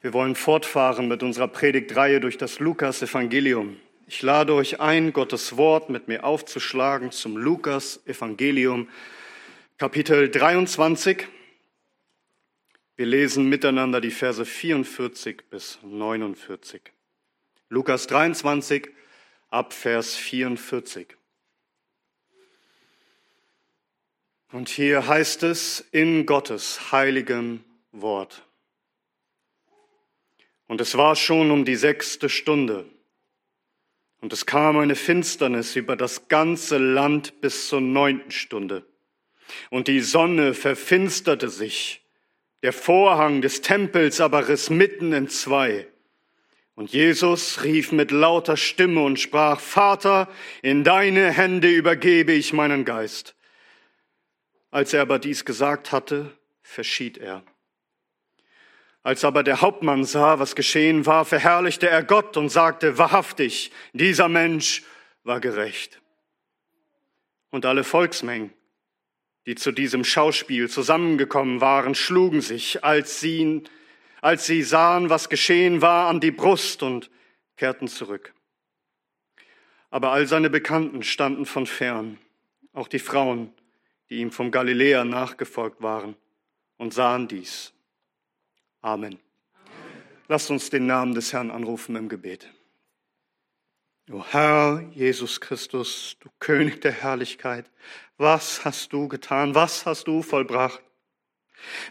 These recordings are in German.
Wir wollen fortfahren mit unserer Predigtreihe durch das Lukas-Evangelium. Ich lade euch ein, Gottes Wort mit mir aufzuschlagen zum Lukas-Evangelium, Kapitel 23. Wir lesen miteinander die Verse 44 bis 49. Lukas 23 ab Vers 44. Und hier heißt es in Gottes heiligem Wort. Und es war schon um die sechste Stunde. Und es kam eine Finsternis über das ganze Land bis zur neunten Stunde. Und die Sonne verfinsterte sich. Der Vorhang des Tempels aber riss mitten in zwei. Und Jesus rief mit lauter Stimme und sprach, Vater, in deine Hände übergebe ich meinen Geist. Als er aber dies gesagt hatte, verschied er. Als aber der Hauptmann sah, was geschehen war, verherrlichte er Gott und sagte, wahrhaftig, dieser Mensch war gerecht. Und alle Volksmengen, die zu diesem Schauspiel zusammengekommen waren, schlugen sich, als sie, als sie sahen, was geschehen war, an die Brust und kehrten zurück. Aber all seine Bekannten standen von fern, auch die Frauen, die ihm vom Galiläa nachgefolgt waren, und sahen dies. Amen. Lasst uns den Namen des Herrn anrufen im Gebet. O Herr Jesus Christus, du König der Herrlichkeit, was hast du getan? Was hast du vollbracht?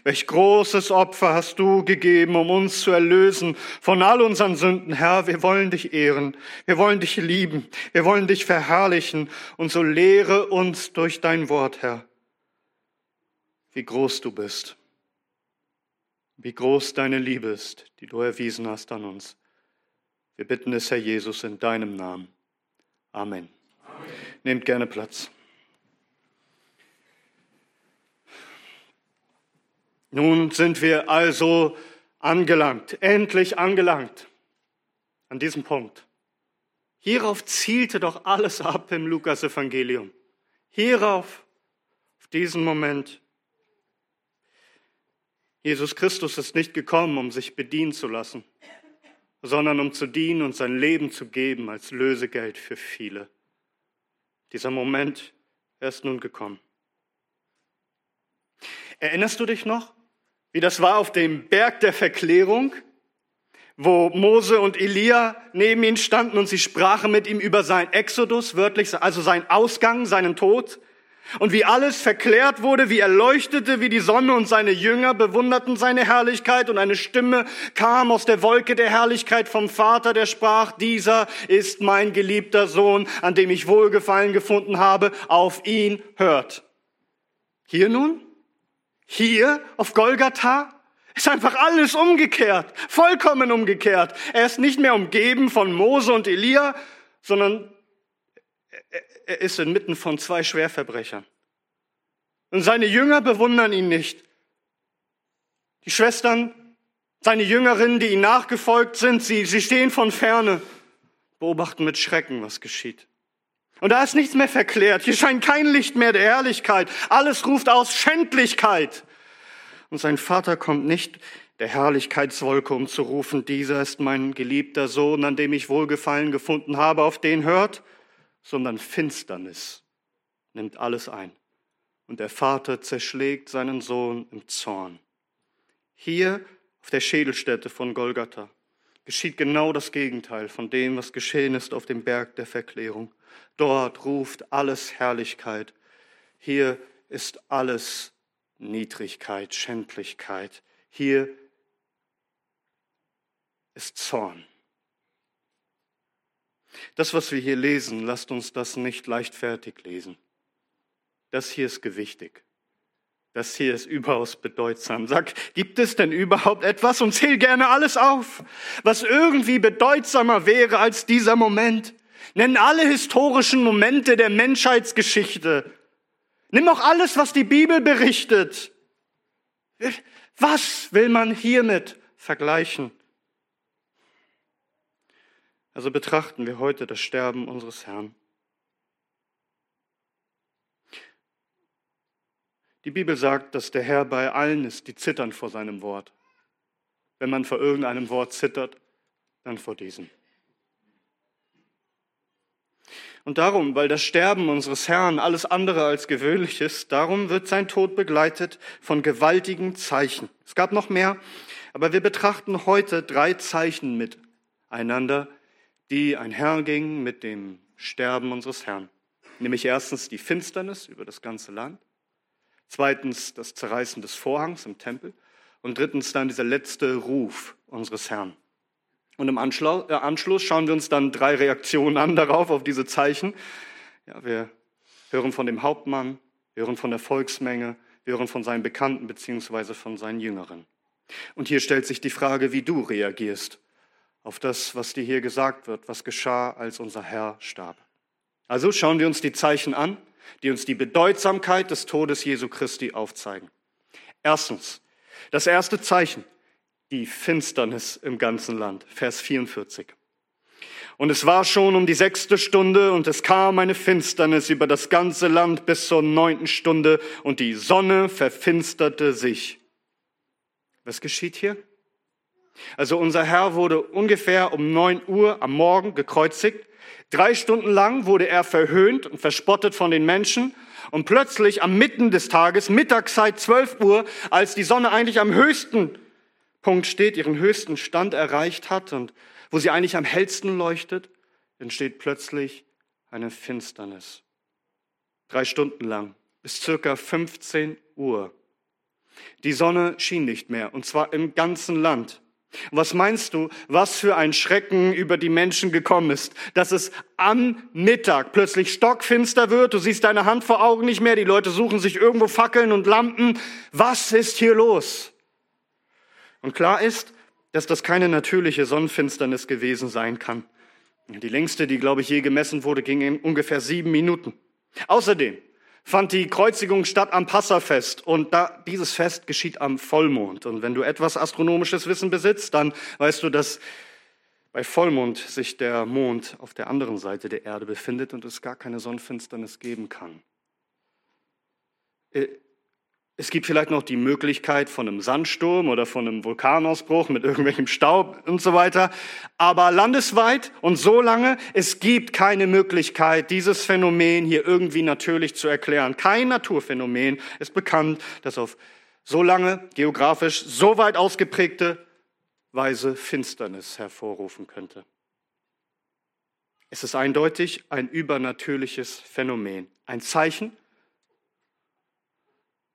Welch großes Opfer hast du gegeben, um uns zu erlösen von all unseren Sünden, Herr. Wir wollen dich ehren, wir wollen dich lieben, wir wollen dich verherrlichen und so lehre uns durch dein Wort, Herr, wie groß du bist wie groß deine Liebe ist, die du erwiesen hast an uns. Wir bitten es, Herr Jesus, in deinem Namen. Amen. Amen. Nehmt gerne Platz. Nun sind wir also angelangt, endlich angelangt an diesem Punkt. Hierauf zielte doch alles ab im Lukas-Evangelium. Hierauf, auf diesen Moment. Jesus Christus ist nicht gekommen, um sich bedienen zu lassen, sondern um zu dienen und sein Leben zu geben als Lösegeld für viele. Dieser Moment, er ist nun gekommen. Erinnerst du dich noch, wie das war auf dem Berg der Verklärung, wo Mose und Elia neben ihm standen und sie sprachen mit ihm über sein Exodus, wörtlich, also sein Ausgang, seinen Tod? Und wie alles verklärt wurde, wie er leuchtete wie die Sonne und seine Jünger bewunderten seine Herrlichkeit und eine Stimme kam aus der Wolke der Herrlichkeit vom Vater, der sprach, dieser ist mein geliebter Sohn, an dem ich Wohlgefallen gefunden habe, auf ihn hört. Hier nun? Hier auf Golgatha? Ist einfach alles umgekehrt, vollkommen umgekehrt. Er ist nicht mehr umgeben von Mose und Elia, sondern er ist inmitten von zwei Schwerverbrechern. Und seine Jünger bewundern ihn nicht. Die Schwestern, seine Jüngerinnen, die ihm nachgefolgt sind, sie, sie stehen von ferne, beobachten mit Schrecken, was geschieht. Und da ist nichts mehr verklärt. Hier scheint kein Licht mehr der Herrlichkeit. Alles ruft aus Schändlichkeit. Und sein Vater kommt nicht der Herrlichkeitswolke, um zu rufen, dieser ist mein geliebter Sohn, an dem ich Wohlgefallen gefunden habe, auf den hört, sondern Finsternis nimmt alles ein. Und der Vater zerschlägt seinen Sohn im Zorn. Hier auf der Schädelstätte von Golgatha geschieht genau das Gegenteil von dem, was geschehen ist auf dem Berg der Verklärung. Dort ruft alles Herrlichkeit. Hier ist alles Niedrigkeit, Schändlichkeit. Hier ist Zorn. Das, was wir hier lesen, lasst uns das nicht leichtfertig lesen. Das hier ist gewichtig. Das hier ist überaus bedeutsam. Sag, gibt es denn überhaupt etwas und zähl gerne alles auf, was irgendwie bedeutsamer wäre als dieser Moment? Nenn alle historischen Momente der Menschheitsgeschichte. Nimm auch alles, was die Bibel berichtet. Was will man hiermit vergleichen? Also betrachten wir heute das Sterben unseres Herrn. Die Bibel sagt, dass der Herr bei allen ist, die zittern vor seinem Wort. wenn man vor irgendeinem Wort zittert, dann vor diesem. Und darum, weil das Sterben unseres Herrn alles andere als gewöhnlich ist, darum wird sein Tod begleitet von gewaltigen Zeichen. Es gab noch mehr, aber wir betrachten heute drei Zeichen miteinander, die einhergingen mit dem Sterben unseres Herrn. Nämlich erstens die Finsternis über das ganze Land, zweitens das Zerreißen des Vorhangs im Tempel und drittens dann dieser letzte Ruf unseres Herrn. Und im äh, Anschluss schauen wir uns dann drei Reaktionen an darauf, auf diese Zeichen. Ja, wir hören von dem Hauptmann, wir hören von der Volksmenge, wir hören von seinen Bekannten beziehungsweise von seinen Jüngeren. Und hier stellt sich die Frage, wie du reagierst auf das, was dir hier gesagt wird, was geschah, als unser Herr starb. Also schauen wir uns die Zeichen an, die uns die Bedeutsamkeit des Todes Jesu Christi aufzeigen. Erstens, das erste Zeichen, die Finsternis im ganzen Land. Vers 44. Und es war schon um die sechste Stunde und es kam eine Finsternis über das ganze Land bis zur neunten Stunde und die Sonne verfinsterte sich. Was geschieht hier? Also unser Herr wurde ungefähr um neun Uhr am Morgen gekreuzigt. Drei Stunden lang wurde er verhöhnt und verspottet von den Menschen. Und plötzlich am Mitten des Tages, Mittagszeit 12 Uhr, als die Sonne eigentlich am höchsten Punkt steht, ihren höchsten Stand erreicht hat und wo sie eigentlich am hellsten leuchtet, entsteht plötzlich eine Finsternis. Drei Stunden lang, bis circa 15 Uhr. Die Sonne schien nicht mehr, und zwar im ganzen Land. Was meinst du, was für ein Schrecken über die Menschen gekommen ist, dass es am Mittag plötzlich stockfinster wird, du siehst deine Hand vor Augen nicht mehr, die Leute suchen sich irgendwo Fackeln und Lampen. Was ist hier los? Und klar ist, dass das keine natürliche Sonnenfinsternis gewesen sein kann. Die längste, die, glaube ich, je gemessen wurde, ging in ungefähr sieben Minuten. Außerdem fand die Kreuzigung statt am Passafest und da, dieses Fest geschieht am Vollmond. Und wenn du etwas astronomisches Wissen besitzt, dann weißt du, dass bei Vollmond sich der Mond auf der anderen Seite der Erde befindet und es gar keine Sonnenfinsternis geben kann. Es gibt vielleicht noch die Möglichkeit von einem Sandsturm oder von einem Vulkanausbruch mit irgendwelchem Staub und so weiter. Aber landesweit und so lange, es gibt keine Möglichkeit, dieses Phänomen hier irgendwie natürlich zu erklären. Kein Naturphänomen ist bekannt, das auf so lange, geografisch so weit ausgeprägte Weise Finsternis hervorrufen könnte. Es ist eindeutig ein übernatürliches Phänomen, ein Zeichen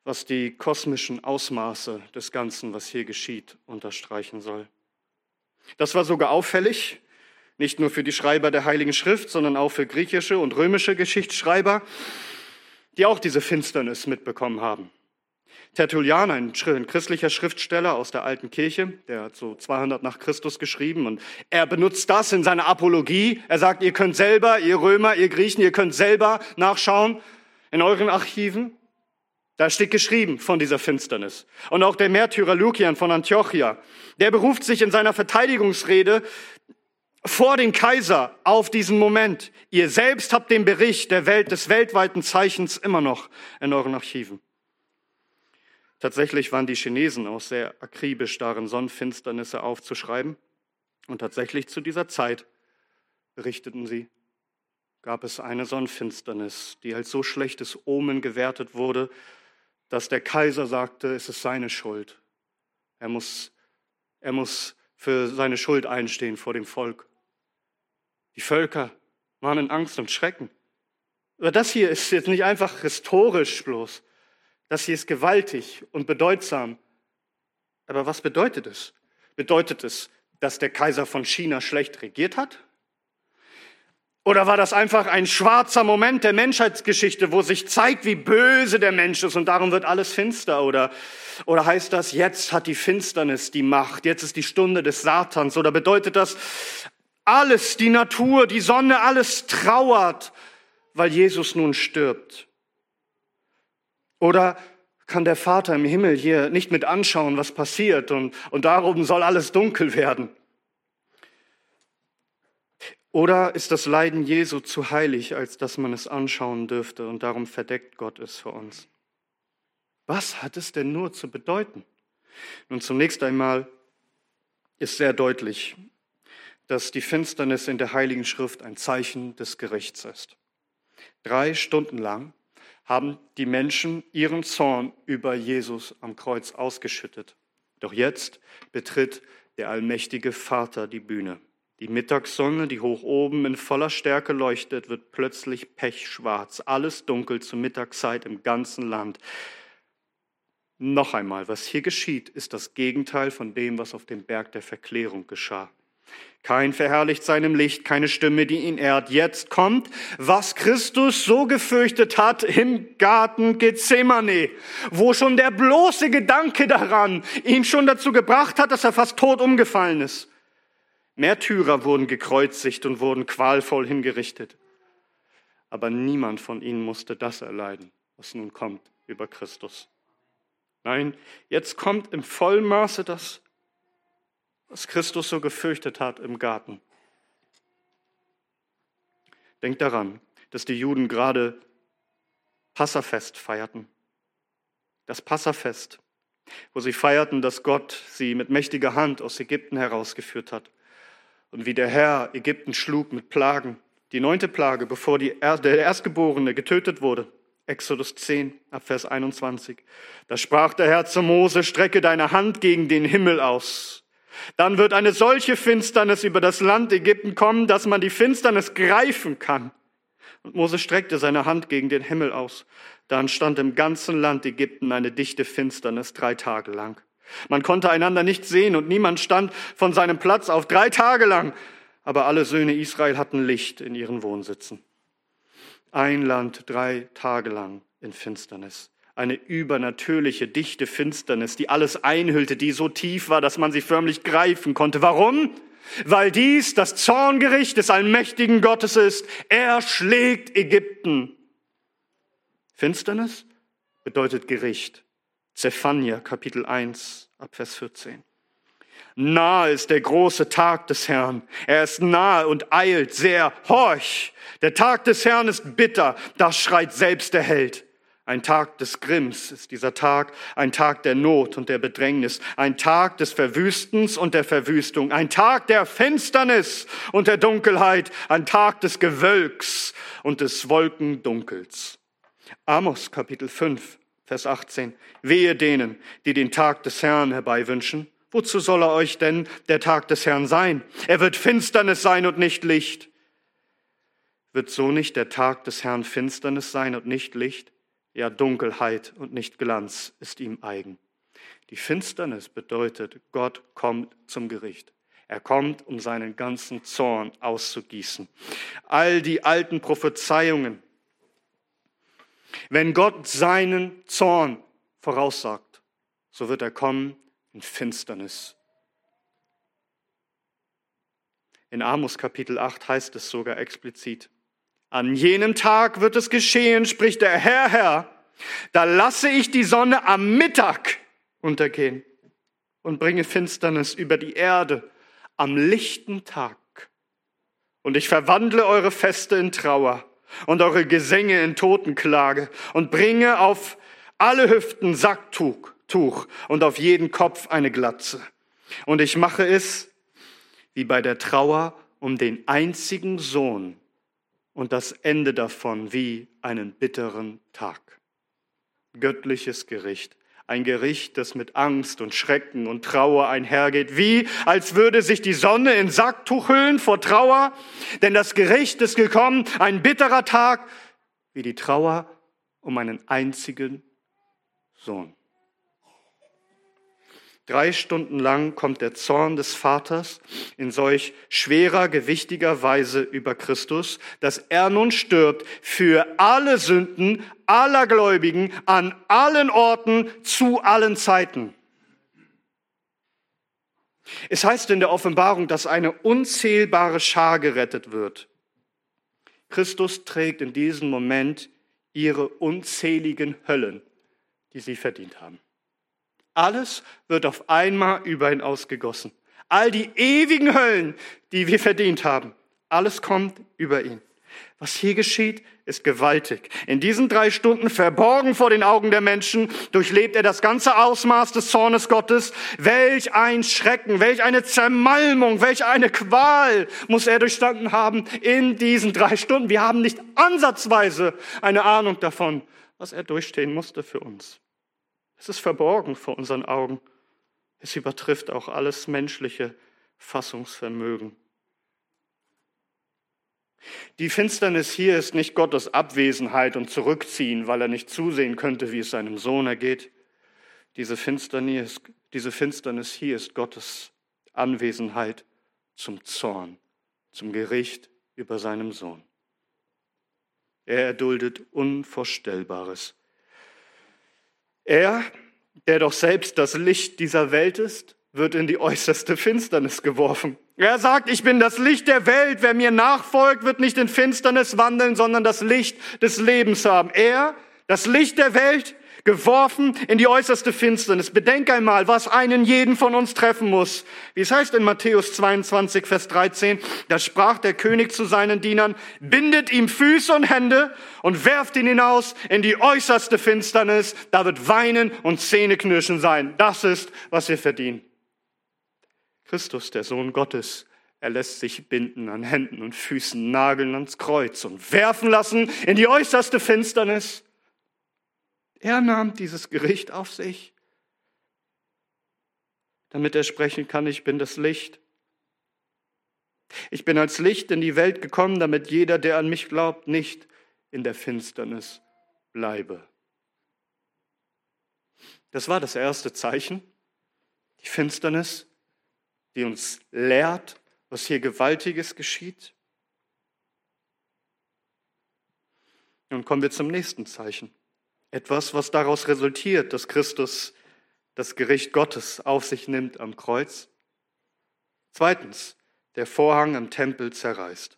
was die kosmischen Ausmaße des Ganzen, was hier geschieht, unterstreichen soll. Das war sogar auffällig, nicht nur für die Schreiber der Heiligen Schrift, sondern auch für griechische und römische Geschichtsschreiber, die auch diese Finsternis mitbekommen haben. Tertullian, ein christlicher Schriftsteller aus der alten Kirche, der hat so 200 nach Christus geschrieben und er benutzt das in seiner Apologie. Er sagt, ihr könnt selber, ihr Römer, ihr Griechen, ihr könnt selber nachschauen in euren Archiven. Da steht geschrieben von dieser Finsternis. Und auch der Märtyrer Lukian von Antiochia, der beruft sich in seiner Verteidigungsrede vor den Kaiser auf diesen Moment. Ihr selbst habt den Bericht der Welt, des weltweiten Zeichens immer noch in euren Archiven. Tatsächlich waren die Chinesen auch sehr akribisch darin, Sonnenfinsternisse aufzuschreiben. Und tatsächlich zu dieser Zeit, berichteten sie, gab es eine Sonnenfinsternis, die als so schlechtes Omen gewertet wurde, dass der Kaiser sagte, es ist seine Schuld. Er muss, er muss für seine Schuld einstehen vor dem Volk. Die Völker waren in Angst und Schrecken. Aber das hier ist jetzt nicht einfach historisch bloß. Das hier ist gewaltig und bedeutsam. Aber was bedeutet es? Bedeutet es, dass der Kaiser von China schlecht regiert hat? Oder war das einfach ein schwarzer Moment der Menschheitsgeschichte, wo sich zeigt, wie böse der Mensch ist und darum wird alles finster? Oder, oder heißt das, jetzt hat die Finsternis die Macht, jetzt ist die Stunde des Satans? Oder bedeutet das, alles, die Natur, die Sonne, alles trauert, weil Jesus nun stirbt? Oder kann der Vater im Himmel hier nicht mit anschauen, was passiert und, und darum soll alles dunkel werden? Oder ist das Leiden Jesu zu heilig, als dass man es anschauen dürfte und darum verdeckt Gott es für uns? Was hat es denn nur zu bedeuten? Nun zunächst einmal ist sehr deutlich, dass die Finsternis in der Heiligen Schrift ein Zeichen des Gerichts ist. Drei Stunden lang haben die Menschen ihren Zorn über Jesus am Kreuz ausgeschüttet. Doch jetzt betritt der allmächtige Vater die Bühne. Die Mittagssonne, die hoch oben in voller Stärke leuchtet, wird plötzlich pechschwarz. Alles dunkel zur Mittagszeit im ganzen Land. Noch einmal, was hier geschieht, ist das Gegenteil von dem, was auf dem Berg der Verklärung geschah. Kein verherrlicht seinem Licht, keine Stimme, die ihn ehrt. Jetzt kommt, was Christus so gefürchtet hat im Garten Gethsemane, wo schon der bloße Gedanke daran ihn schon dazu gebracht hat, dass er fast tot umgefallen ist. Märtyrer wurden gekreuzigt und wurden qualvoll hingerichtet. Aber niemand von ihnen musste das erleiden, was nun kommt über Christus. Nein, jetzt kommt im Vollmaße das, was Christus so gefürchtet hat im Garten. Denkt daran, dass die Juden gerade Passafest feierten. Das Passafest, wo sie feierten, dass Gott sie mit mächtiger Hand aus Ägypten herausgeführt hat und wie der Herr Ägypten schlug mit Plagen. Die neunte Plage, bevor die, der Erstgeborene getötet wurde. Exodus 10, Vers 21. Da sprach der Herr zu Mose, strecke deine Hand gegen den Himmel aus dann wird eine solche Finsternis über das Land Ägypten kommen, dass man die Finsternis greifen kann. Und Mose streckte seine Hand gegen den Himmel aus. Da entstand im ganzen Land Ägypten eine dichte Finsternis drei Tage lang. Man konnte einander nicht sehen und niemand stand von seinem Platz auf drei Tage lang. Aber alle Söhne Israel hatten Licht in ihren Wohnsitzen. Ein Land drei Tage lang in Finsternis eine übernatürliche, dichte Finsternis, die alles einhüllte, die so tief war, dass man sie förmlich greifen konnte. Warum? Weil dies das Zorngericht des allmächtigen Gottes ist. Er schlägt Ägypten. Finsternis bedeutet Gericht. Zephania Kapitel 1 Abvers 14. Nahe ist der große Tag des Herrn. Er ist nahe und eilt sehr. Horch! Der Tag des Herrn ist bitter. Das schreit selbst der Held. Ein Tag des Grimms ist dieser Tag, ein Tag der Not und der Bedrängnis, ein Tag des Verwüstens und der Verwüstung, ein Tag der Finsternis und der Dunkelheit, ein Tag des Gewölks und des Wolkendunkels. Amos Kapitel 5, Vers 18. Wehe denen, die den Tag des Herrn herbeiwünschen. Wozu soll er euch denn der Tag des Herrn sein? Er wird Finsternis sein und nicht Licht. Wird so nicht der Tag des Herrn Finsternis sein und nicht Licht? Ja, Dunkelheit und nicht Glanz ist ihm eigen. Die Finsternis bedeutet, Gott kommt zum Gericht. Er kommt, um seinen ganzen Zorn auszugießen. All die alten Prophezeiungen, wenn Gott seinen Zorn voraussagt, so wird er kommen in Finsternis. In Amos Kapitel 8 heißt es sogar explizit, an jenem Tag wird es geschehen, spricht der Herr, Herr, da lasse ich die Sonne am Mittag untergehen und bringe Finsternis über die Erde am lichten Tag. Und ich verwandle eure Feste in Trauer und eure Gesänge in Totenklage und bringe auf alle Hüften Sacktuch Tuch und auf jeden Kopf eine Glatze. Und ich mache es wie bei der Trauer um den einzigen Sohn, und das Ende davon wie einen bitteren Tag. Göttliches Gericht. Ein Gericht, das mit Angst und Schrecken und Trauer einhergeht, wie als würde sich die Sonne in Sacktuch hüllen vor Trauer. Denn das Gericht ist gekommen, ein bitterer Tag, wie die Trauer um einen einzigen Sohn. Drei Stunden lang kommt der Zorn des Vaters in solch schwerer, gewichtiger Weise über Christus, dass er nun stirbt für alle Sünden aller Gläubigen an allen Orten zu allen Zeiten. Es heißt in der Offenbarung, dass eine unzählbare Schar gerettet wird. Christus trägt in diesem Moment ihre unzähligen Höllen, die sie verdient haben. Alles wird auf einmal über ihn ausgegossen. All die ewigen Höllen, die wir verdient haben, alles kommt über ihn. Was hier geschieht, ist gewaltig. In diesen drei Stunden, verborgen vor den Augen der Menschen, durchlebt er das ganze Ausmaß des Zornes Gottes. Welch ein Schrecken, welch eine Zermalmung, welch eine Qual muss er durchstanden haben in diesen drei Stunden. Wir haben nicht ansatzweise eine Ahnung davon, was er durchstehen musste für uns. Es ist verborgen vor unseren Augen. Es übertrifft auch alles menschliche Fassungsvermögen. Die Finsternis hier ist nicht Gottes Abwesenheit und Zurückziehen, weil er nicht zusehen könnte, wie es seinem Sohn ergeht. Diese Finsternis, diese Finsternis hier ist Gottes Anwesenheit zum Zorn, zum Gericht über seinem Sohn. Er erduldet Unvorstellbares. Er, der doch selbst das Licht dieser Welt ist, wird in die äußerste Finsternis geworfen. Er sagt, ich bin das Licht der Welt. Wer mir nachfolgt, wird nicht in Finsternis wandeln, sondern das Licht des Lebens haben. Er, das Licht der Welt, geworfen in die äußerste Finsternis. Bedenk einmal, was einen jeden von uns treffen muss. Wie es heißt in Matthäus 22, Vers 13, da sprach der König zu seinen Dienern, bindet ihm Füße und Hände und werft ihn hinaus in die äußerste Finsternis. Da wird Weinen und Zähneknirschen sein. Das ist, was wir verdienen. Christus, der Sohn Gottes, er lässt sich binden an Händen und Füßen, nageln ans Kreuz und werfen lassen in die äußerste Finsternis. Er nahm dieses Gericht auf sich, damit er sprechen kann, ich bin das Licht. Ich bin als Licht in die Welt gekommen, damit jeder, der an mich glaubt, nicht in der Finsternis bleibe. Das war das erste Zeichen, die Finsternis die uns lehrt, was hier Gewaltiges geschieht. Nun kommen wir zum nächsten Zeichen. Etwas, was daraus resultiert, dass Christus das Gericht Gottes auf sich nimmt am Kreuz. Zweitens, der Vorhang im Tempel zerreißt.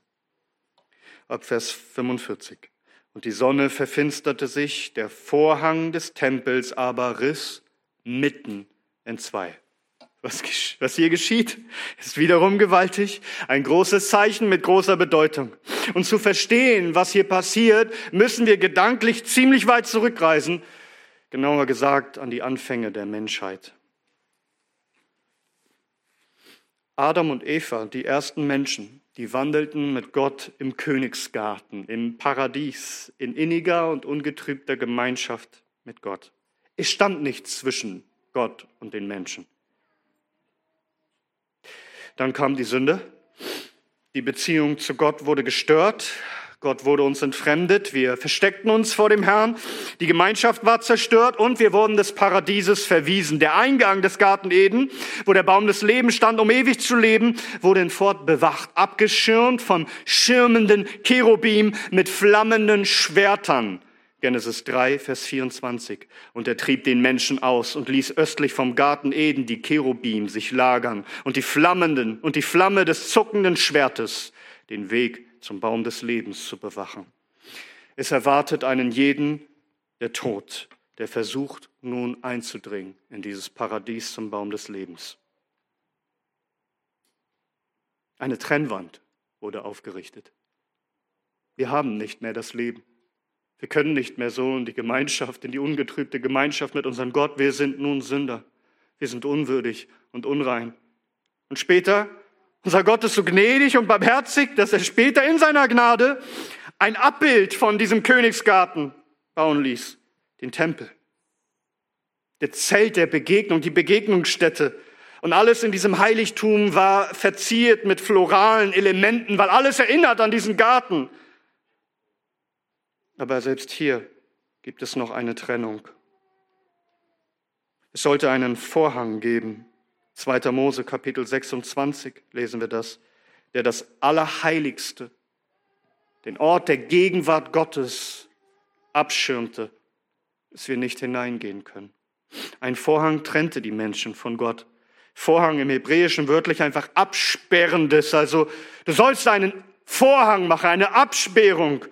Ab Vers 45. Und die Sonne verfinsterte sich, der Vorhang des Tempels aber riss mitten in zwei. Was, was hier geschieht, ist wiederum gewaltig, ein großes Zeichen mit großer Bedeutung. Und zu verstehen, was hier passiert, müssen wir gedanklich ziemlich weit zurückreisen, genauer gesagt an die Anfänge der Menschheit. Adam und Eva, die ersten Menschen, die wandelten mit Gott im Königsgarten, im Paradies, in inniger und ungetrübter Gemeinschaft mit Gott. Es stand nichts zwischen Gott und den Menschen. Dann kam die Sünde. Die Beziehung zu Gott wurde gestört. Gott wurde uns entfremdet. Wir versteckten uns vor dem Herrn. Die Gemeinschaft war zerstört und wir wurden des Paradieses verwiesen. Der Eingang des Garten Eden, wo der Baum des Lebens stand, um ewig zu leben, wurde hinfort bewacht, abgeschirmt von schirmenden Cherubim mit flammenden Schwertern. Genesis 3, Vers 24. Und er trieb den Menschen aus und ließ östlich vom Garten Eden die Cherubim sich lagern und die flammenden und die Flamme des zuckenden Schwertes den Weg zum Baum des Lebens zu bewachen. Es erwartet einen jeden der Tod, der versucht nun einzudringen in dieses Paradies zum Baum des Lebens. Eine Trennwand wurde aufgerichtet. Wir haben nicht mehr das Leben. Wir können nicht mehr so in die Gemeinschaft, in die ungetrübte Gemeinschaft mit unserem Gott. Wir sind nun Sünder. Wir sind unwürdig und unrein. Und später, unser Gott ist so gnädig und barmherzig, dass er später in seiner Gnade ein Abbild von diesem Königsgarten bauen ließ, den Tempel. Der Zelt der Begegnung, die Begegnungsstätte. Und alles in diesem Heiligtum war verziert mit floralen Elementen, weil alles erinnert an diesen Garten. Aber selbst hier gibt es noch eine Trennung. Es sollte einen Vorhang geben. 2. Mose Kapitel 26 lesen wir das, der das Allerheiligste, den Ort der Gegenwart Gottes abschirmte, dass wir nicht hineingehen können. Ein Vorhang trennte die Menschen von Gott. Vorhang im Hebräischen wörtlich einfach absperrendes. Also du sollst einen Vorhang machen, eine Absperrung.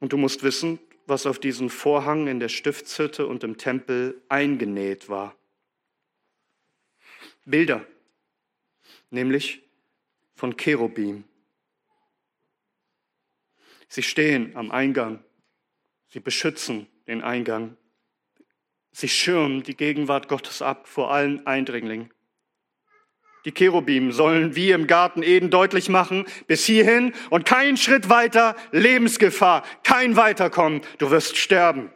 Und du musst wissen, was auf diesen Vorhang in der Stiftshütte und im Tempel eingenäht war. Bilder, nämlich von Cherubim, Sie stehen am Eingang. Sie beschützen den Eingang. Sie schirmen die Gegenwart Gottes ab vor allen Eindringlingen. Die Cherubim sollen wie im Garten Eden deutlich machen, bis hierhin und kein Schritt weiter, Lebensgefahr, kein Weiterkommen, du wirst sterben.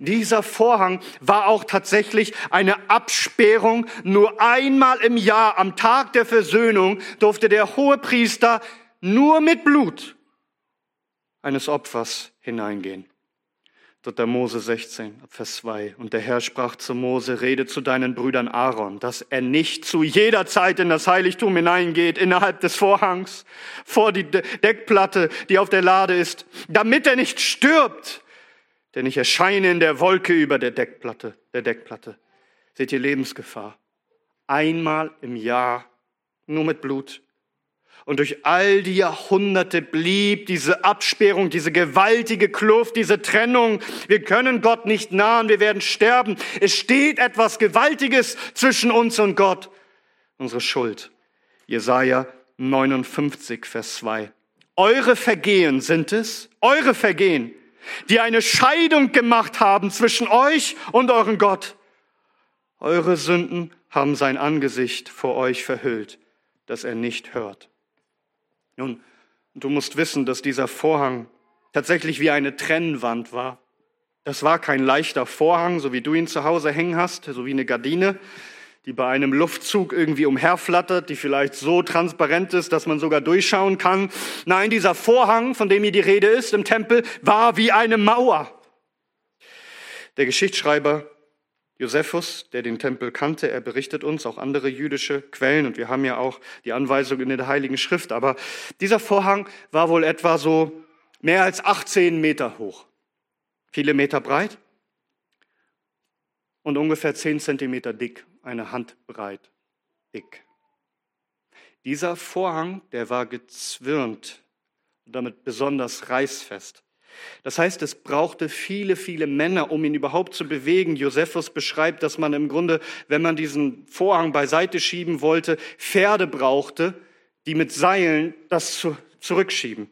Dieser Vorhang war auch tatsächlich eine Absperrung. Nur einmal im Jahr, am Tag der Versöhnung, durfte der hohe Priester nur mit Blut eines Opfers hineingehen. 3. Mose 16, Vers 2. Und der Herr sprach zu Mose, rede zu deinen Brüdern Aaron, dass er nicht zu jeder Zeit in das Heiligtum hineingeht, innerhalb des Vorhangs, vor die Deckplatte, die auf der Lade ist, damit er nicht stirbt. Denn ich erscheine in der Wolke über der Deckplatte, der Deckplatte. Seht ihr Lebensgefahr? Einmal im Jahr, nur mit Blut, und durch all die Jahrhunderte blieb diese Absperrung, diese gewaltige Kluft, diese Trennung. Wir können Gott nicht nahen, wir werden sterben. Es steht etwas Gewaltiges zwischen uns und Gott. Unsere Schuld. Jesaja 59, Vers 2. Eure Vergehen sind es, eure Vergehen, die eine Scheidung gemacht haben zwischen euch und euren Gott. Eure Sünden haben sein Angesicht vor euch verhüllt, dass er nicht hört. Nun, du musst wissen, dass dieser Vorhang tatsächlich wie eine Trennwand war. Das war kein leichter Vorhang, so wie du ihn zu Hause hängen hast, so wie eine Gardine, die bei einem Luftzug irgendwie umherflattert, die vielleicht so transparent ist, dass man sogar durchschauen kann. Nein, dieser Vorhang, von dem hier die Rede ist im Tempel, war wie eine Mauer. Der Geschichtsschreiber Josephus, der den Tempel kannte, er berichtet uns auch andere jüdische Quellen und wir haben ja auch die Anweisung in der Heiligen Schrift. Aber dieser Vorhang war wohl etwa so mehr als 18 Meter hoch, viele Meter breit und ungefähr 10 Zentimeter dick, eine Handbreit dick. Dieser Vorhang, der war gezwirnt und damit besonders reißfest. Das heißt, es brauchte viele, viele Männer, um ihn überhaupt zu bewegen. Josephus beschreibt, dass man im Grunde, wenn man diesen Vorhang beiseite schieben wollte, Pferde brauchte, die mit Seilen das zurückschieben.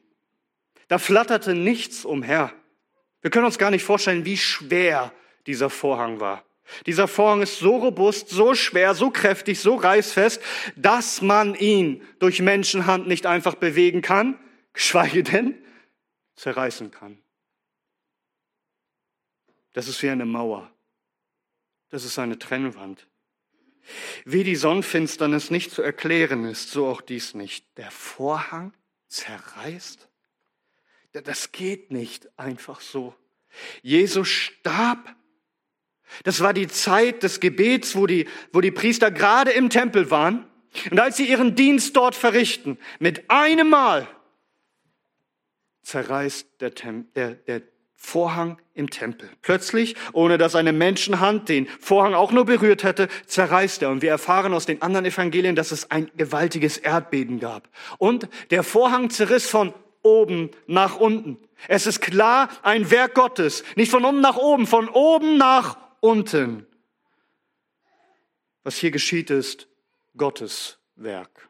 Da flatterte nichts umher. Wir können uns gar nicht vorstellen, wie schwer dieser Vorhang war. Dieser Vorhang ist so robust, so schwer, so kräftig, so reißfest, dass man ihn durch Menschenhand nicht einfach bewegen kann, geschweige denn zerreißen kann. Das ist wie eine Mauer. Das ist eine Trennwand. Wie die Sonnenfinsternis nicht zu erklären ist, so auch dies nicht. Der Vorhang zerreißt? Das geht nicht einfach so. Jesus starb. Das war die Zeit des Gebets, wo die, wo die Priester gerade im Tempel waren. Und als sie ihren Dienst dort verrichten, mit einem Mal zerreißt der, Tem der, der Vorhang im Tempel. Plötzlich, ohne dass eine Menschenhand den Vorhang auch nur berührt hätte, zerreißt er. Und wir erfahren aus den anderen Evangelien, dass es ein gewaltiges Erdbeben gab. Und der Vorhang zerriss von oben nach unten. Es ist klar ein Werk Gottes. Nicht von unten nach oben, von oben nach unten. Was hier geschieht, ist Gottes Werk.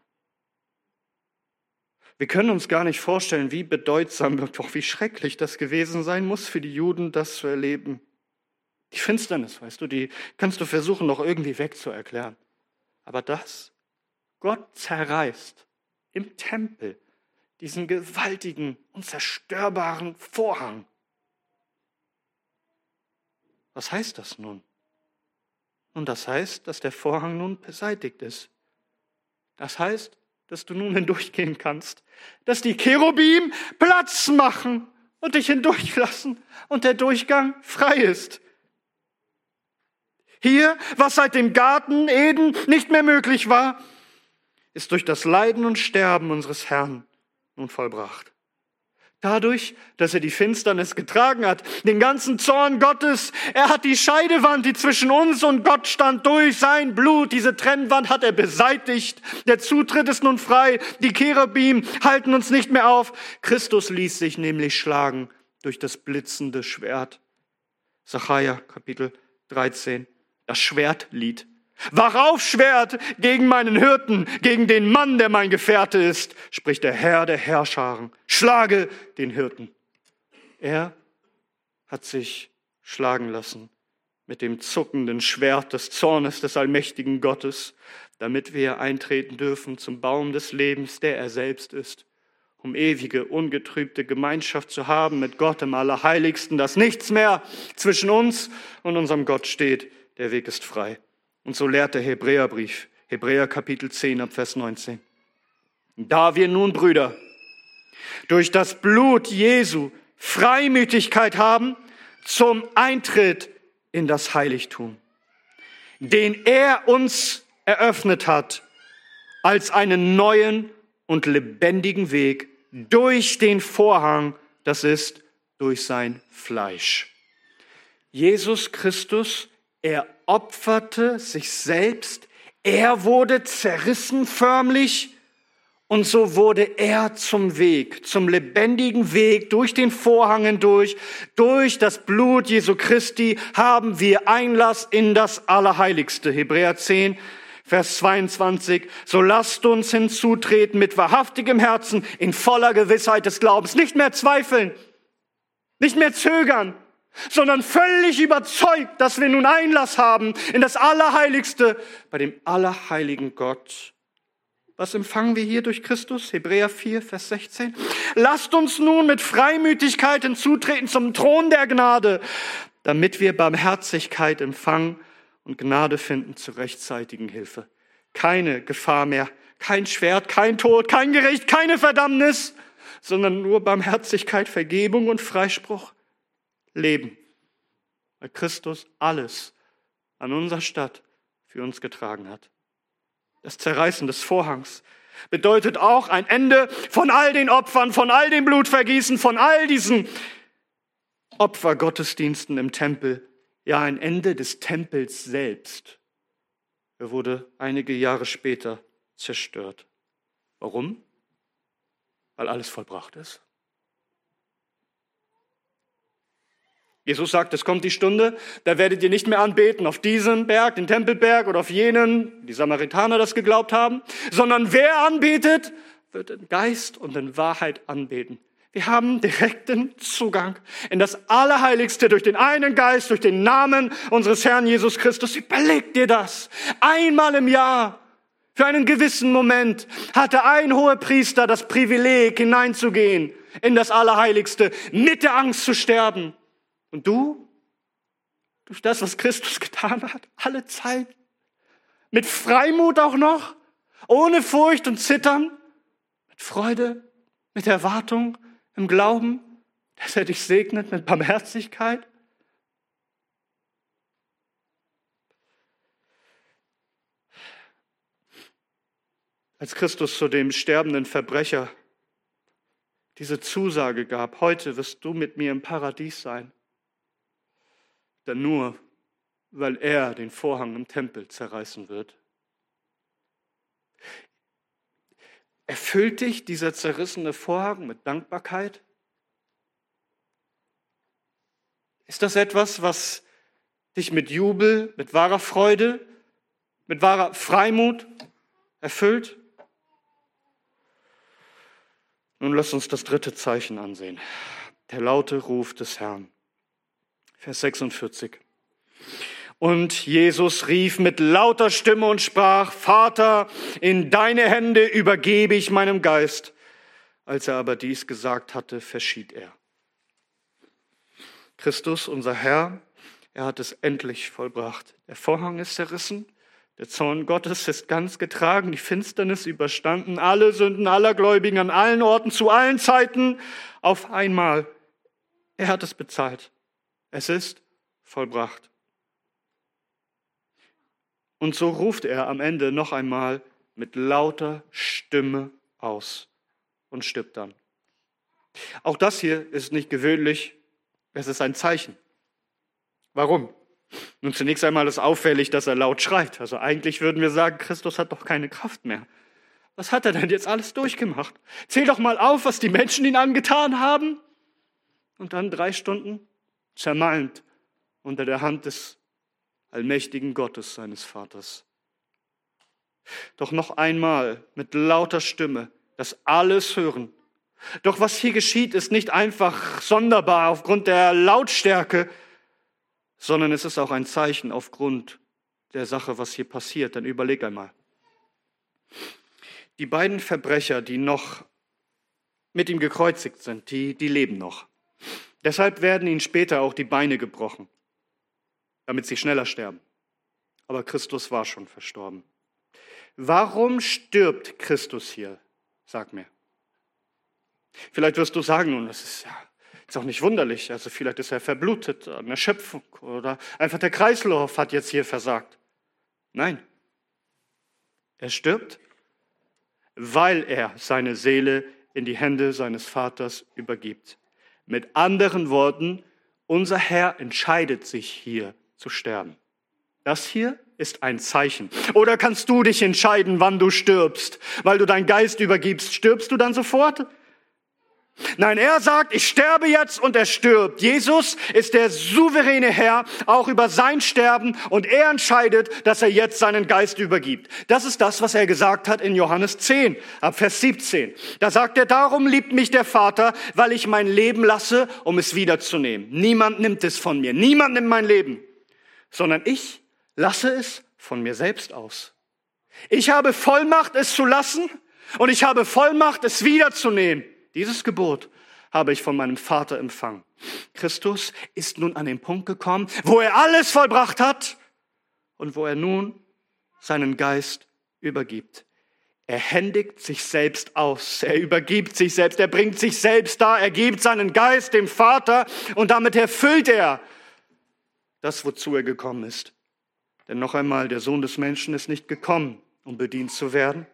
Wir können uns gar nicht vorstellen, wie bedeutsam und auch wie schrecklich das gewesen sein muss für die Juden, das zu erleben. Die Finsternis, weißt du, die kannst du versuchen noch irgendwie wegzuerklären. Aber das, Gott zerreißt im Tempel diesen gewaltigen, unzerstörbaren Vorhang. Was heißt das nun? Und das heißt, dass der Vorhang nun beseitigt ist. Das heißt, dass du nun hindurchgehen kannst, dass die Cherubim Platz machen und dich hindurchlassen und der Durchgang frei ist. Hier, was seit dem Garten Eden nicht mehr möglich war, ist durch das Leiden und Sterben unseres Herrn nun vollbracht. Dadurch, dass er die Finsternis getragen hat, den ganzen Zorn Gottes. Er hat die Scheidewand, die zwischen uns und Gott stand, durch sein Blut. Diese Trennwand hat er beseitigt. Der Zutritt ist nun frei. Die Cherubim halten uns nicht mehr auf. Christus ließ sich nämlich schlagen durch das blitzende Schwert. Sacharja Kapitel 13. Das Schwertlied. Wach auf, Schwert, gegen meinen Hirten, gegen den Mann, der mein Gefährte ist, spricht der Herr der Herrscharen. Schlage den Hirten. Er hat sich schlagen lassen mit dem zuckenden Schwert des Zornes des allmächtigen Gottes, damit wir eintreten dürfen zum Baum des Lebens, der er selbst ist, um ewige, ungetrübte Gemeinschaft zu haben mit Gott im Allerheiligsten, dass nichts mehr zwischen uns und unserem Gott steht. Der Weg ist frei. Und so lehrt der Hebräerbrief, Hebräer Kapitel 10 ab Vers 19. Da wir nun, Brüder, durch das Blut Jesu Freimütigkeit haben zum Eintritt in das Heiligtum, den er uns eröffnet hat als einen neuen und lebendigen Weg durch den Vorhang, das ist durch sein Fleisch. Jesus Christus, er opferte sich selbst, er wurde zerrissen förmlich und so wurde er zum Weg, zum lebendigen Weg durch den Vorhang hindurch, durch das Blut Jesu Christi haben wir Einlass in das Allerheiligste. Hebräer 10, Vers 22. So lasst uns hinzutreten mit wahrhaftigem Herzen, in voller Gewissheit des Glaubens. Nicht mehr zweifeln, nicht mehr zögern, sondern völlig überzeugt, dass wir nun Einlass haben in das Allerheiligste bei dem allerheiligen Gott was empfangen wir hier durch Christus? Hebräer 4, Vers 16. Lasst uns nun mit Freimütigkeit hinzutreten zum Thron der Gnade, damit wir Barmherzigkeit empfangen und Gnade finden zur rechtzeitigen Hilfe. Keine Gefahr mehr, kein Schwert, kein Tod, kein Gericht, keine Verdammnis, sondern nur Barmherzigkeit, Vergebung und Freispruch. Leben, weil Christus alles an unserer Stadt für uns getragen hat. Das Zerreißen des Vorhangs bedeutet auch ein Ende von all den Opfern, von all dem Blutvergießen, von all diesen Opfergottesdiensten im Tempel. Ja, ein Ende des Tempels selbst. Er wurde einige Jahre später zerstört. Warum? Weil alles vollbracht ist. Jesus sagt, es kommt die Stunde, da werdet ihr nicht mehr anbeten auf diesem Berg, den Tempelberg oder auf jenen, die Samaritaner das geglaubt haben, sondern wer anbetet, wird in Geist und in Wahrheit anbeten. Wir haben direkten Zugang in das Allerheiligste durch den einen Geist, durch den Namen unseres Herrn Jesus Christus. Überleg dir das. Einmal im Jahr, für einen gewissen Moment, hatte ein hoher Priester das Privileg, hineinzugehen in das Allerheiligste, mit der Angst zu sterben. Und du, durch das, was Christus getan hat, alle Zeit, mit Freimut auch noch, ohne Furcht und Zittern, mit Freude, mit Erwartung, im Glauben, dass er dich segnet mit Barmherzigkeit. Als Christus zu dem sterbenden Verbrecher diese Zusage gab, heute wirst du mit mir im Paradies sein, denn nur weil er den Vorhang im Tempel zerreißen wird. Erfüllt dich dieser zerrissene Vorhang mit Dankbarkeit? Ist das etwas, was dich mit Jubel, mit wahrer Freude, mit wahrer Freimut erfüllt? Nun lass uns das dritte Zeichen ansehen. Der laute Ruf des Herrn. Vers 46. Und Jesus rief mit lauter Stimme und sprach, Vater, in deine Hände übergebe ich meinem Geist. Als er aber dies gesagt hatte, verschied er. Christus, unser Herr, er hat es endlich vollbracht. Der Vorhang ist zerrissen, der Zorn Gottes ist ganz getragen, die Finsternis überstanden, alle Sünden aller Gläubigen an allen Orten, zu allen Zeiten, auf einmal. Er hat es bezahlt. Es ist vollbracht. Und so ruft er am Ende noch einmal mit lauter Stimme aus und stirbt dann. Auch das hier ist nicht gewöhnlich, es ist ein Zeichen. Warum? Nun zunächst einmal ist auffällig, dass er laut schreit. Also eigentlich würden wir sagen, Christus hat doch keine Kraft mehr. Was hat er denn jetzt alles durchgemacht? Zähl doch mal auf, was die Menschen ihn angetan haben. Und dann drei Stunden zermalmt unter der Hand des allmächtigen Gottes seines Vaters Doch noch einmal mit lauter Stimme das alles hören. Doch was hier geschieht, ist nicht einfach sonderbar aufgrund der Lautstärke, sondern es ist auch ein Zeichen aufgrund der Sache, was hier passiert. Dann überleg einmal. Die beiden Verbrecher, die noch mit ihm gekreuzigt sind, die, die leben noch. Deshalb werden ihnen später auch die Beine gebrochen, damit sie schneller sterben. Aber Christus war schon verstorben. Warum stirbt Christus hier? Sag mir. Vielleicht wirst du sagen, nun, das ist ja ist auch nicht wunderlich. Also vielleicht ist er verblutet an Erschöpfung oder einfach der Kreislauf hat jetzt hier versagt. Nein. Er stirbt, weil er seine Seele in die Hände seines Vaters übergibt. Mit anderen Worten, unser Herr entscheidet sich hier zu sterben. Das hier ist ein Zeichen. Oder kannst du dich entscheiden, wann du stirbst? Weil du deinen Geist übergibst, stirbst du dann sofort? Nein, er sagt, ich sterbe jetzt und er stirbt. Jesus ist der souveräne Herr, auch über sein Sterben und er entscheidet, dass er jetzt seinen Geist übergibt. Das ist das, was er gesagt hat in Johannes 10, ab Vers 17. Da sagt er, darum liebt mich der Vater, weil ich mein Leben lasse, um es wiederzunehmen. Niemand nimmt es von mir, niemand nimmt mein Leben, sondern ich lasse es von mir selbst aus. Ich habe Vollmacht, es zu lassen und ich habe Vollmacht, es wiederzunehmen. Dieses Gebot habe ich von meinem Vater empfangen. Christus ist nun an den Punkt gekommen, wo er alles vollbracht hat und wo er nun seinen Geist übergibt. Er händigt sich selbst aus, er übergibt sich selbst, er bringt sich selbst da, er gibt seinen Geist dem Vater und damit erfüllt er das, wozu er gekommen ist. Denn noch einmal, der Sohn des Menschen ist nicht gekommen, um bedient zu werden,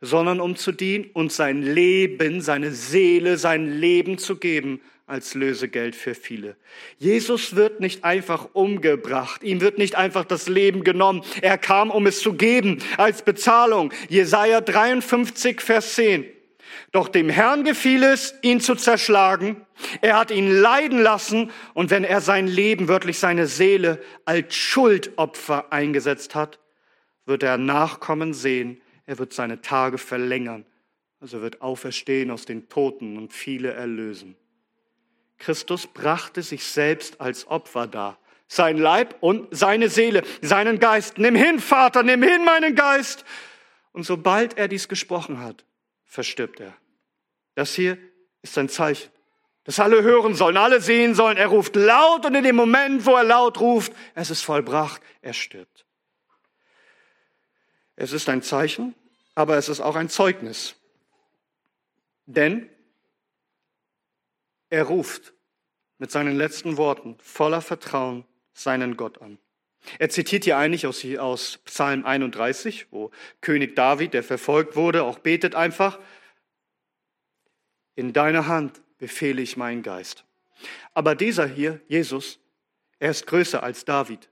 sondern um zu dienen und sein Leben, seine Seele, sein Leben zu geben als Lösegeld für viele. Jesus wird nicht einfach umgebracht, ihm wird nicht einfach das Leben genommen. Er kam, um es zu geben als Bezahlung. Jesaja 53, Vers 10. Doch dem Herrn gefiel es, ihn zu zerschlagen. Er hat ihn leiden lassen und wenn er sein Leben, wörtlich seine Seele, als Schuldopfer eingesetzt hat, wird er Nachkommen sehen, er wird seine Tage verlängern. Also wird auferstehen aus den Toten und viele erlösen. Christus brachte sich selbst als Opfer dar. Sein Leib und seine Seele, seinen Geist. Nimm hin, Vater, nimm hin meinen Geist. Und sobald er dies gesprochen hat, verstirbt er. Das hier ist ein Zeichen, das alle hören sollen, alle sehen sollen. Er ruft laut und in dem Moment, wo er laut ruft, es ist vollbracht, er stirbt. Es ist ein Zeichen, aber es ist auch ein Zeugnis. Denn er ruft mit seinen letzten Worten voller Vertrauen seinen Gott an. Er zitiert hier eigentlich aus, Psalm 31, wo König David, der verfolgt wurde, auch betet einfach, in deiner Hand befehle ich meinen Geist. Aber dieser hier, Jesus, er ist größer als David.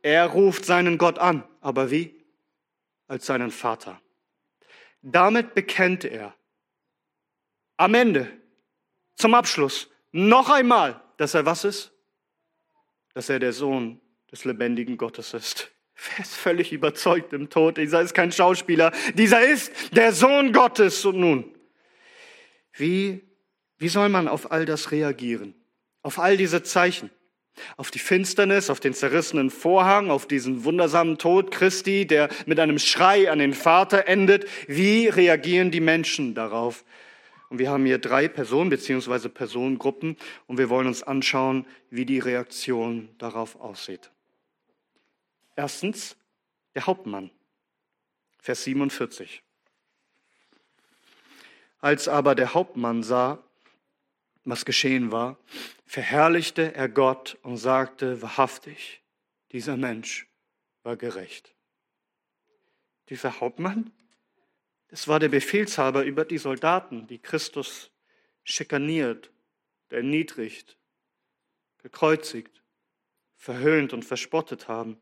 Er ruft seinen Gott an, aber wie? Als seinen Vater. Damit bekennt er am Ende, zum Abschluss, noch einmal, dass er was ist? Dass er der Sohn des lebendigen Gottes ist. Er ist völlig überzeugt im Tod. Dieser ist kein Schauspieler. Dieser ist der Sohn Gottes. Und nun, wie, wie soll man auf all das reagieren? Auf all diese Zeichen? Auf die Finsternis, auf den zerrissenen Vorhang, auf diesen wundersamen Tod Christi, der mit einem Schrei an den Vater endet. Wie reagieren die Menschen darauf? Und wir haben hier drei Personen bzw. Personengruppen und wir wollen uns anschauen, wie die Reaktion darauf aussieht. Erstens der Hauptmann, Vers 47. Als aber der Hauptmann sah, was geschehen war, verherrlichte er Gott und sagte wahrhaftig, dieser Mensch war gerecht. Dieser Hauptmann, das war der Befehlshaber über die Soldaten, die Christus schikaniert, erniedrigt, gekreuzigt, verhöhnt und verspottet haben.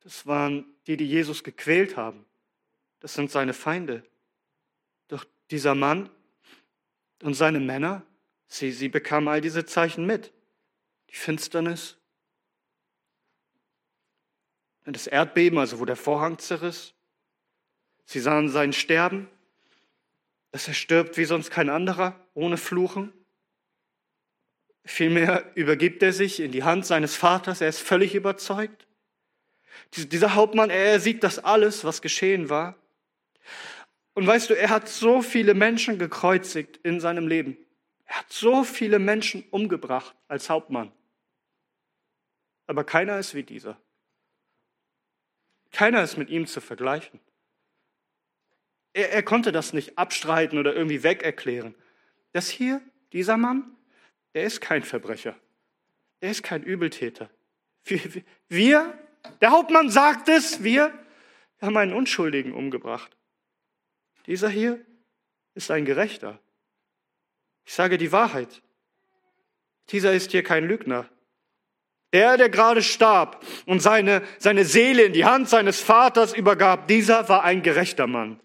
Das waren die, die Jesus gequält haben. Das sind seine Feinde. Doch dieser Mann und seine Männer, Sie, sie bekamen all diese Zeichen mit. Die Finsternis, das Erdbeben, also wo der Vorhang zerriss, Sie sahen sein Sterben, dass er stirbt wie sonst kein anderer, ohne Fluchen. Vielmehr übergibt er sich in die Hand seines Vaters, er ist völlig überzeugt. Dieser Hauptmann, er sieht das alles, was geschehen war. Und weißt du, er hat so viele Menschen gekreuzigt in seinem Leben. Er hat so viele Menschen umgebracht als Hauptmann. Aber keiner ist wie dieser. Keiner ist mit ihm zu vergleichen. Er, er konnte das nicht abstreiten oder irgendwie wegerklären. Das hier, dieser Mann, der ist kein Verbrecher. Der ist kein Übeltäter. Wir, wir, der Hauptmann sagt es, wir haben einen Unschuldigen umgebracht. Dieser hier ist ein Gerechter. Ich sage die Wahrheit. Dieser ist hier kein Lügner. Der, der gerade starb und seine, seine Seele in die Hand seines Vaters übergab, dieser war ein gerechter Mann.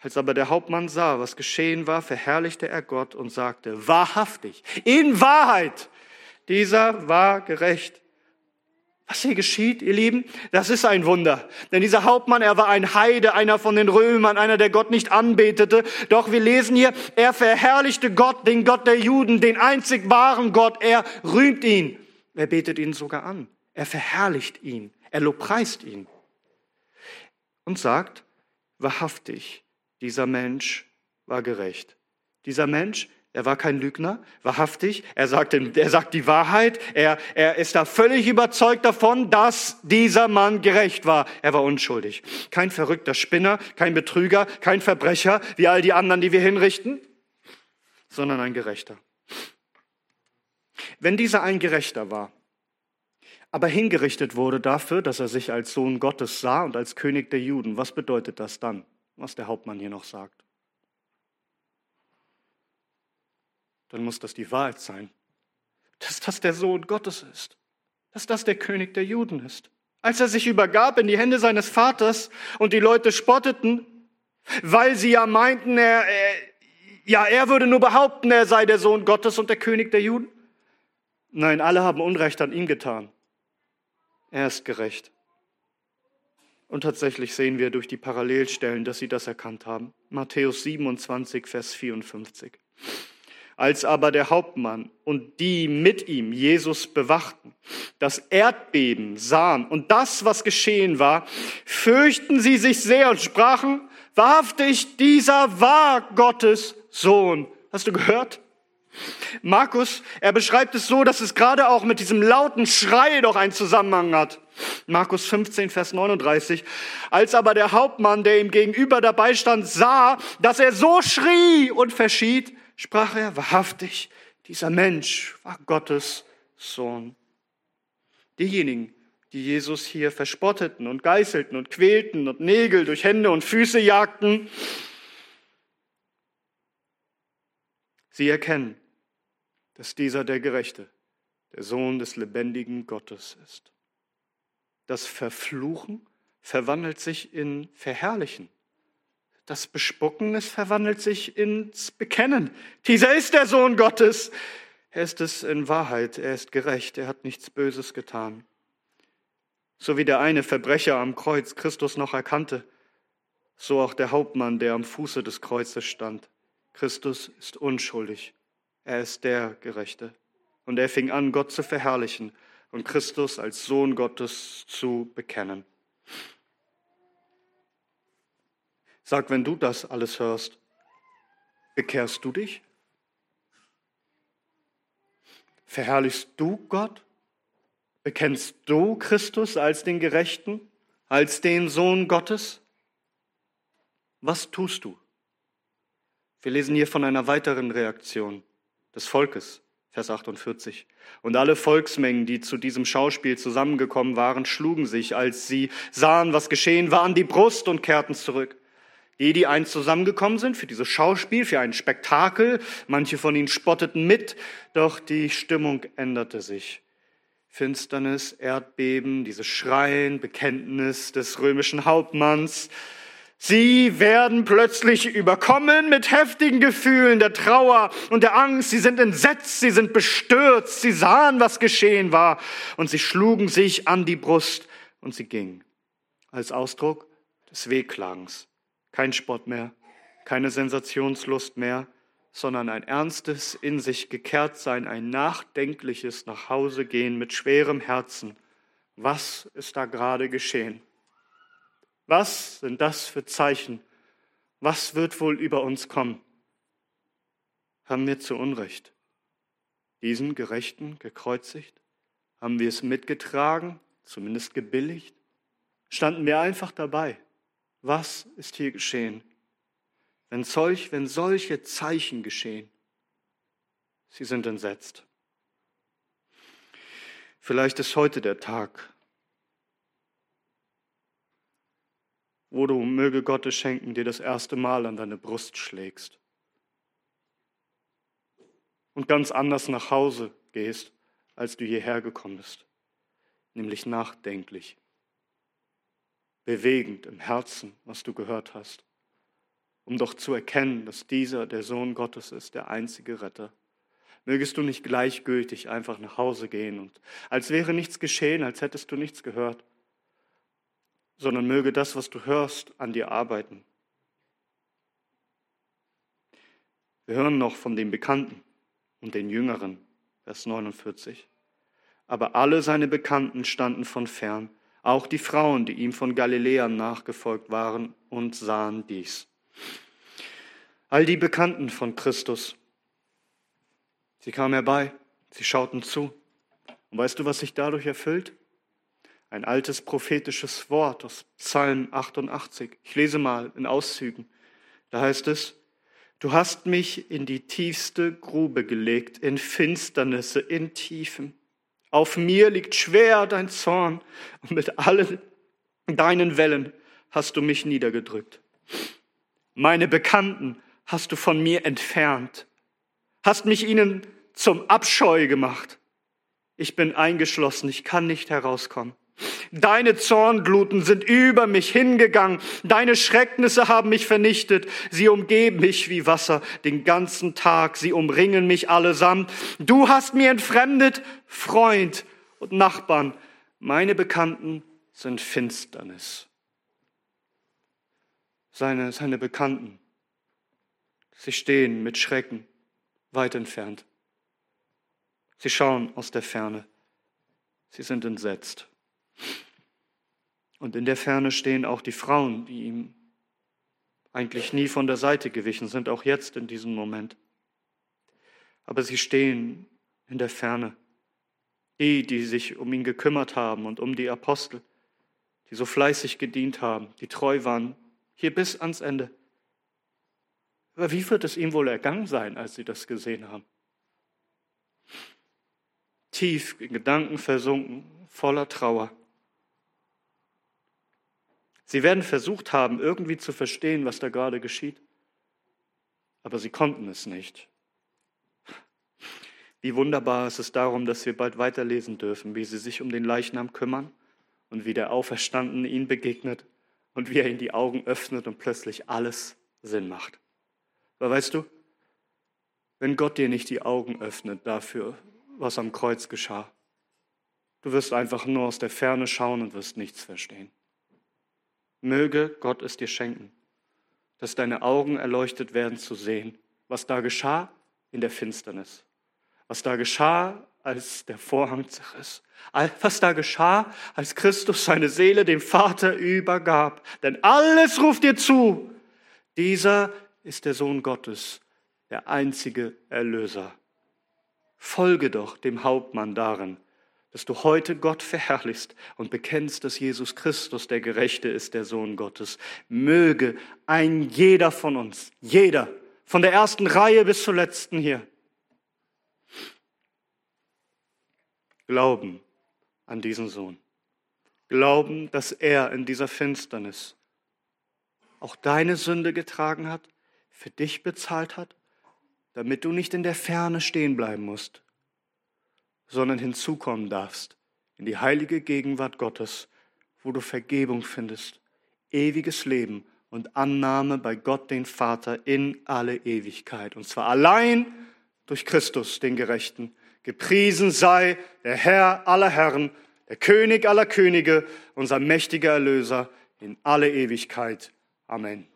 Als aber der Hauptmann sah, was geschehen war, verherrlichte er Gott und sagte, wahrhaftig, in Wahrheit, dieser war gerecht. Was hier geschieht, ihr Lieben, das ist ein Wunder. Denn dieser Hauptmann, er war ein Heide, einer von den Römern, einer, der Gott nicht anbetete. Doch wir lesen hier, er verherrlichte Gott, den Gott der Juden, den einzig wahren Gott. Er rühmt ihn. Er betet ihn sogar an. Er verherrlicht ihn. Er lobpreist ihn. Und sagt, wahrhaftig, dieser Mensch war gerecht. Dieser Mensch, er war kein Lügner, wahrhaftig. Er sagt, er sagt die Wahrheit. Er, er ist da völlig überzeugt davon, dass dieser Mann gerecht war. Er war unschuldig. Kein verrückter Spinner, kein Betrüger, kein Verbrecher, wie all die anderen, die wir hinrichten, sondern ein Gerechter. Wenn dieser ein Gerechter war, aber hingerichtet wurde dafür, dass er sich als Sohn Gottes sah und als König der Juden, was bedeutet das dann, was der Hauptmann hier noch sagt? Dann muss das die Wahrheit sein, dass das der Sohn Gottes ist, dass das der König der Juden ist. Als er sich übergab in die Hände seines Vaters und die Leute spotteten, weil sie ja meinten, er, er, ja, er würde nur behaupten, er sei der Sohn Gottes und der König der Juden. Nein, alle haben Unrecht an ihm getan. Er ist gerecht. Und tatsächlich sehen wir durch die Parallelstellen, dass sie das erkannt haben. Matthäus 27, Vers 54. Als aber der Hauptmann und die mit ihm Jesus bewachten, das Erdbeben sahen und das, was geschehen war, fürchten sie sich sehr und sprachen, wahrhaftig, dieser war Gottes Sohn. Hast du gehört? Markus, er beschreibt es so, dass es gerade auch mit diesem lauten Schrei doch einen Zusammenhang hat. Markus 15, Vers 39. Als aber der Hauptmann, der ihm gegenüber dabei stand, sah, dass er so schrie und verschied, sprach er, wahrhaftig, dieser Mensch war Gottes Sohn. Diejenigen, die Jesus hier verspotteten und geißelten und quälten und Nägel durch Hände und Füße jagten, sie erkennen, dass dieser der Gerechte, der Sohn des lebendigen Gottes ist. Das Verfluchen verwandelt sich in Verherrlichen. Das Bespucken, es verwandelt sich ins Bekennen. Dieser ist der Sohn Gottes. Er ist es in Wahrheit, er ist gerecht, er hat nichts Böses getan. So wie der eine Verbrecher am Kreuz Christus noch erkannte, so auch der Hauptmann, der am Fuße des Kreuzes stand. Christus ist unschuldig, er ist der Gerechte. Und er fing an, Gott zu verherrlichen und Christus als Sohn Gottes zu bekennen. Sag, wenn du das alles hörst, bekehrst du dich? Verherrlichst du Gott? Bekennst du Christus als den Gerechten, als den Sohn Gottes? Was tust du? Wir lesen hier von einer weiteren Reaktion des Volkes, Vers 48. Und alle Volksmengen, die zu diesem Schauspiel zusammengekommen waren, schlugen sich, als sie sahen, was geschehen war, an die Brust und kehrten zurück. Die, die einst zusammengekommen sind für dieses Schauspiel, für ein Spektakel, manche von ihnen spotteten mit, doch die Stimmung änderte sich. Finsternis, Erdbeben, dieses Schreien, Bekenntnis des römischen Hauptmanns. Sie werden plötzlich überkommen mit heftigen Gefühlen der Trauer und der Angst. Sie sind entsetzt, sie sind bestürzt, sie sahen, was geschehen war und sie schlugen sich an die Brust und sie gingen als Ausdruck des Wehklagens Kein Spott mehr, keine Sensationslust mehr, sondern ein ernstes in sich gekehrt sein, ein nachdenkliches Nachhausegehen mit schwerem Herzen. Was ist da gerade geschehen? Was sind das für Zeichen? Was wird wohl über uns kommen? Haben wir zu Unrecht diesen Gerechten gekreuzigt? Haben wir es mitgetragen, zumindest gebilligt? Standen wir einfach dabei? Was ist hier geschehen? Wenn, solch, wenn solche Zeichen geschehen, sie sind entsetzt. Vielleicht ist heute der Tag, wo du, möge Gott es schenken, dir das erste Mal an deine Brust schlägst und ganz anders nach Hause gehst, als du hierher gekommen bist, nämlich nachdenklich, bewegend im Herzen, was du gehört hast, um doch zu erkennen, dass dieser der Sohn Gottes ist, der einzige Retter. Mögest du nicht gleichgültig einfach nach Hause gehen und als wäre nichts geschehen, als hättest du nichts gehört, sondern möge das, was du hörst, an dir arbeiten. Wir hören noch von den Bekannten und den Jüngeren, Vers 49. Aber alle seine Bekannten standen von fern, auch die Frauen, die ihm von Galiläa nachgefolgt waren und sahen dies. All die Bekannten von Christus, sie kamen herbei, sie schauten zu. Und weißt du, was sich dadurch erfüllt? ein altes prophetisches Wort aus Psalm 88. Ich lese mal in Auszügen. Da heißt es, du hast mich in die tiefste Grube gelegt, in Finsternisse, in Tiefen. Auf mir liegt schwer dein Zorn und mit allen deinen Wellen hast du mich niedergedrückt. Meine Bekannten hast du von mir entfernt, hast mich ihnen zum Abscheu gemacht. Ich bin eingeschlossen, ich kann nicht herauskommen. Deine Zorngluten sind über mich hingegangen. Deine Schrecknisse haben mich vernichtet. Sie umgeben mich wie Wasser den ganzen Tag. Sie umringen mich allesamt. Du hast mir entfremdet, Freund und Nachbarn. Meine Bekannten sind Finsternis. Seine, seine Bekannten, sie stehen mit Schrecken weit entfernt. Sie schauen aus der Ferne. Sie sind entsetzt. Und in der Ferne stehen auch die Frauen, die ihm eigentlich nie von der Seite gewichen sind, auch jetzt in diesem Moment. Aber sie stehen in der Ferne. Die, die sich um ihn gekümmert haben und um die Apostel, die so fleißig gedient haben, die treu waren, hier bis ans Ende. Aber wie wird es ihm wohl ergangen sein, als sie das gesehen haben? Tief in Gedanken versunken, voller Trauer. Sie werden versucht haben, irgendwie zu verstehen, was da gerade geschieht, aber sie konnten es nicht. Wie wunderbar ist es darum, dass wir bald weiterlesen dürfen, wie sie sich um den Leichnam kümmern und wie der Auferstandene ihnen begegnet und wie er ihnen die Augen öffnet und plötzlich alles Sinn macht. Aber weißt du, wenn Gott dir nicht die Augen öffnet dafür, was am Kreuz geschah, du wirst einfach nur aus der Ferne schauen und wirst nichts verstehen. Möge Gott es dir schenken, dass deine Augen erleuchtet werden zu sehen, was da geschah in der Finsternis, was da geschah, als der Vorhang zerriss, was da geschah, als Christus seine Seele dem Vater übergab. Denn alles ruft dir zu. Dieser ist der Sohn Gottes, der einzige Erlöser. Folge doch dem Hauptmann darin, dass du heute Gott verherrlichst und bekennst, dass Jesus Christus der Gerechte ist, der Sohn Gottes. Möge ein jeder von uns, jeder, von der ersten Reihe bis zur letzten hier, glauben an diesen Sohn. Glauben, dass er in dieser Finsternis auch deine Sünde getragen hat, für dich bezahlt hat, damit du nicht in der Ferne stehen bleiben musst, sondern hinzukommen darfst in die heilige Gegenwart Gottes, wo du Vergebung findest, ewiges Leben und Annahme bei Gott, den Vater, in alle Ewigkeit. Und zwar allein durch Christus, den Gerechten. Gepriesen sei der Herr aller Herren, der König aller Könige, unser mächtiger Erlöser in alle Ewigkeit. Amen.